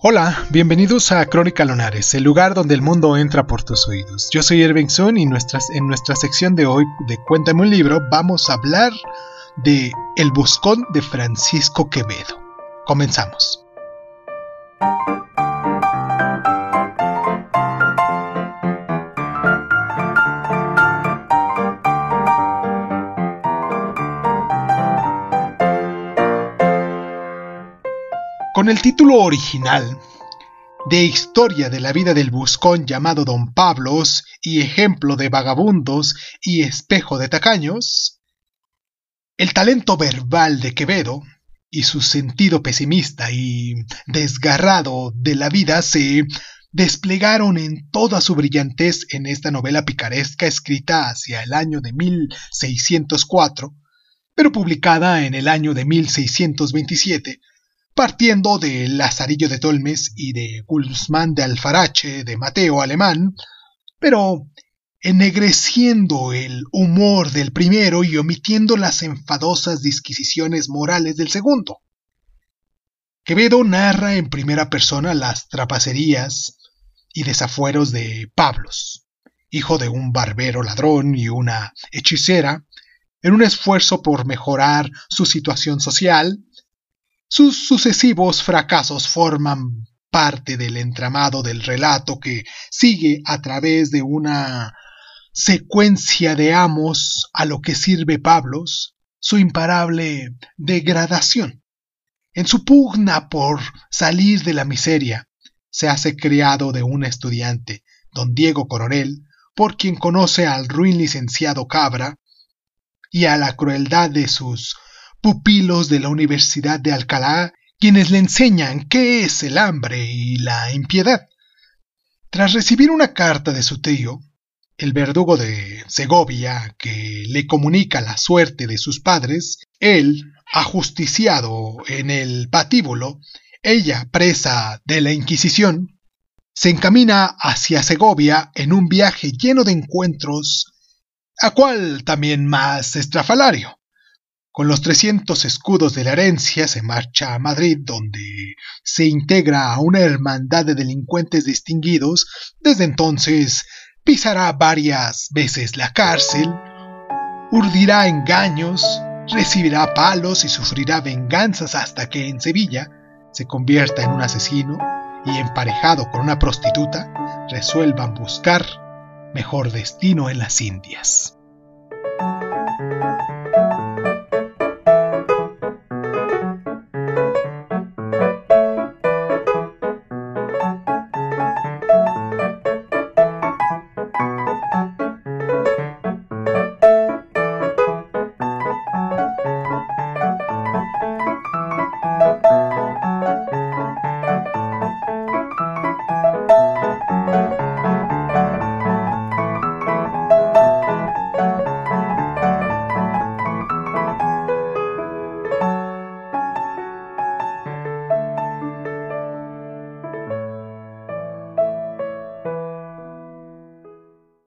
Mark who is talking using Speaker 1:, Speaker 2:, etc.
Speaker 1: Hola, bienvenidos a Crónica Lunares, el lugar donde el mundo entra por tus oídos. Yo soy Irving Sun y nuestras, en nuestra sección de hoy de Cuéntame un libro vamos a hablar de El Buscón de Francisco Quevedo. Comenzamos. Con el título original de Historia de la vida del buscón llamado Don Pablos y ejemplo de vagabundos y espejo de tacaños, el talento verbal de Quevedo y su sentido pesimista y desgarrado de la vida se desplegaron en toda su brillantez en esta novela picaresca escrita hacia el año de 1604, pero publicada en el año de 1627 partiendo de Lazarillo de Tolmes y de Guzmán de Alfarache de Mateo Alemán, pero ennegreciendo el humor del primero y omitiendo las enfadosas disquisiciones morales del segundo. Quevedo narra en primera persona las trapacerías y desafueros de Pablos, hijo de un barbero ladrón y una hechicera, en un esfuerzo por mejorar su situación social sus sucesivos fracasos forman parte del entramado del relato que sigue a través de una secuencia de amos a lo que sirve Pablos su imparable degradación. En su pugna por salir de la miseria, se hace criado de un estudiante, don Diego Coronel, por quien conoce al ruin licenciado Cabra y a la crueldad de sus pupilos de la Universidad de Alcalá, quienes le enseñan qué es el hambre y la impiedad. Tras recibir una carta de su tío, el verdugo de Segovia, que le comunica la suerte de sus padres, él, ajusticiado en el patíbulo, ella presa de la Inquisición, se encamina hacia Segovia en un viaje lleno de encuentros, a cual también más estrafalario. Con los 300 escudos de la herencia se marcha a Madrid, donde se integra a una hermandad de delincuentes distinguidos. Desde entonces pisará varias veces la cárcel, urdirá engaños, recibirá palos y sufrirá venganzas hasta que en Sevilla se convierta en un asesino y emparejado con una prostituta resuelvan buscar mejor destino en las Indias.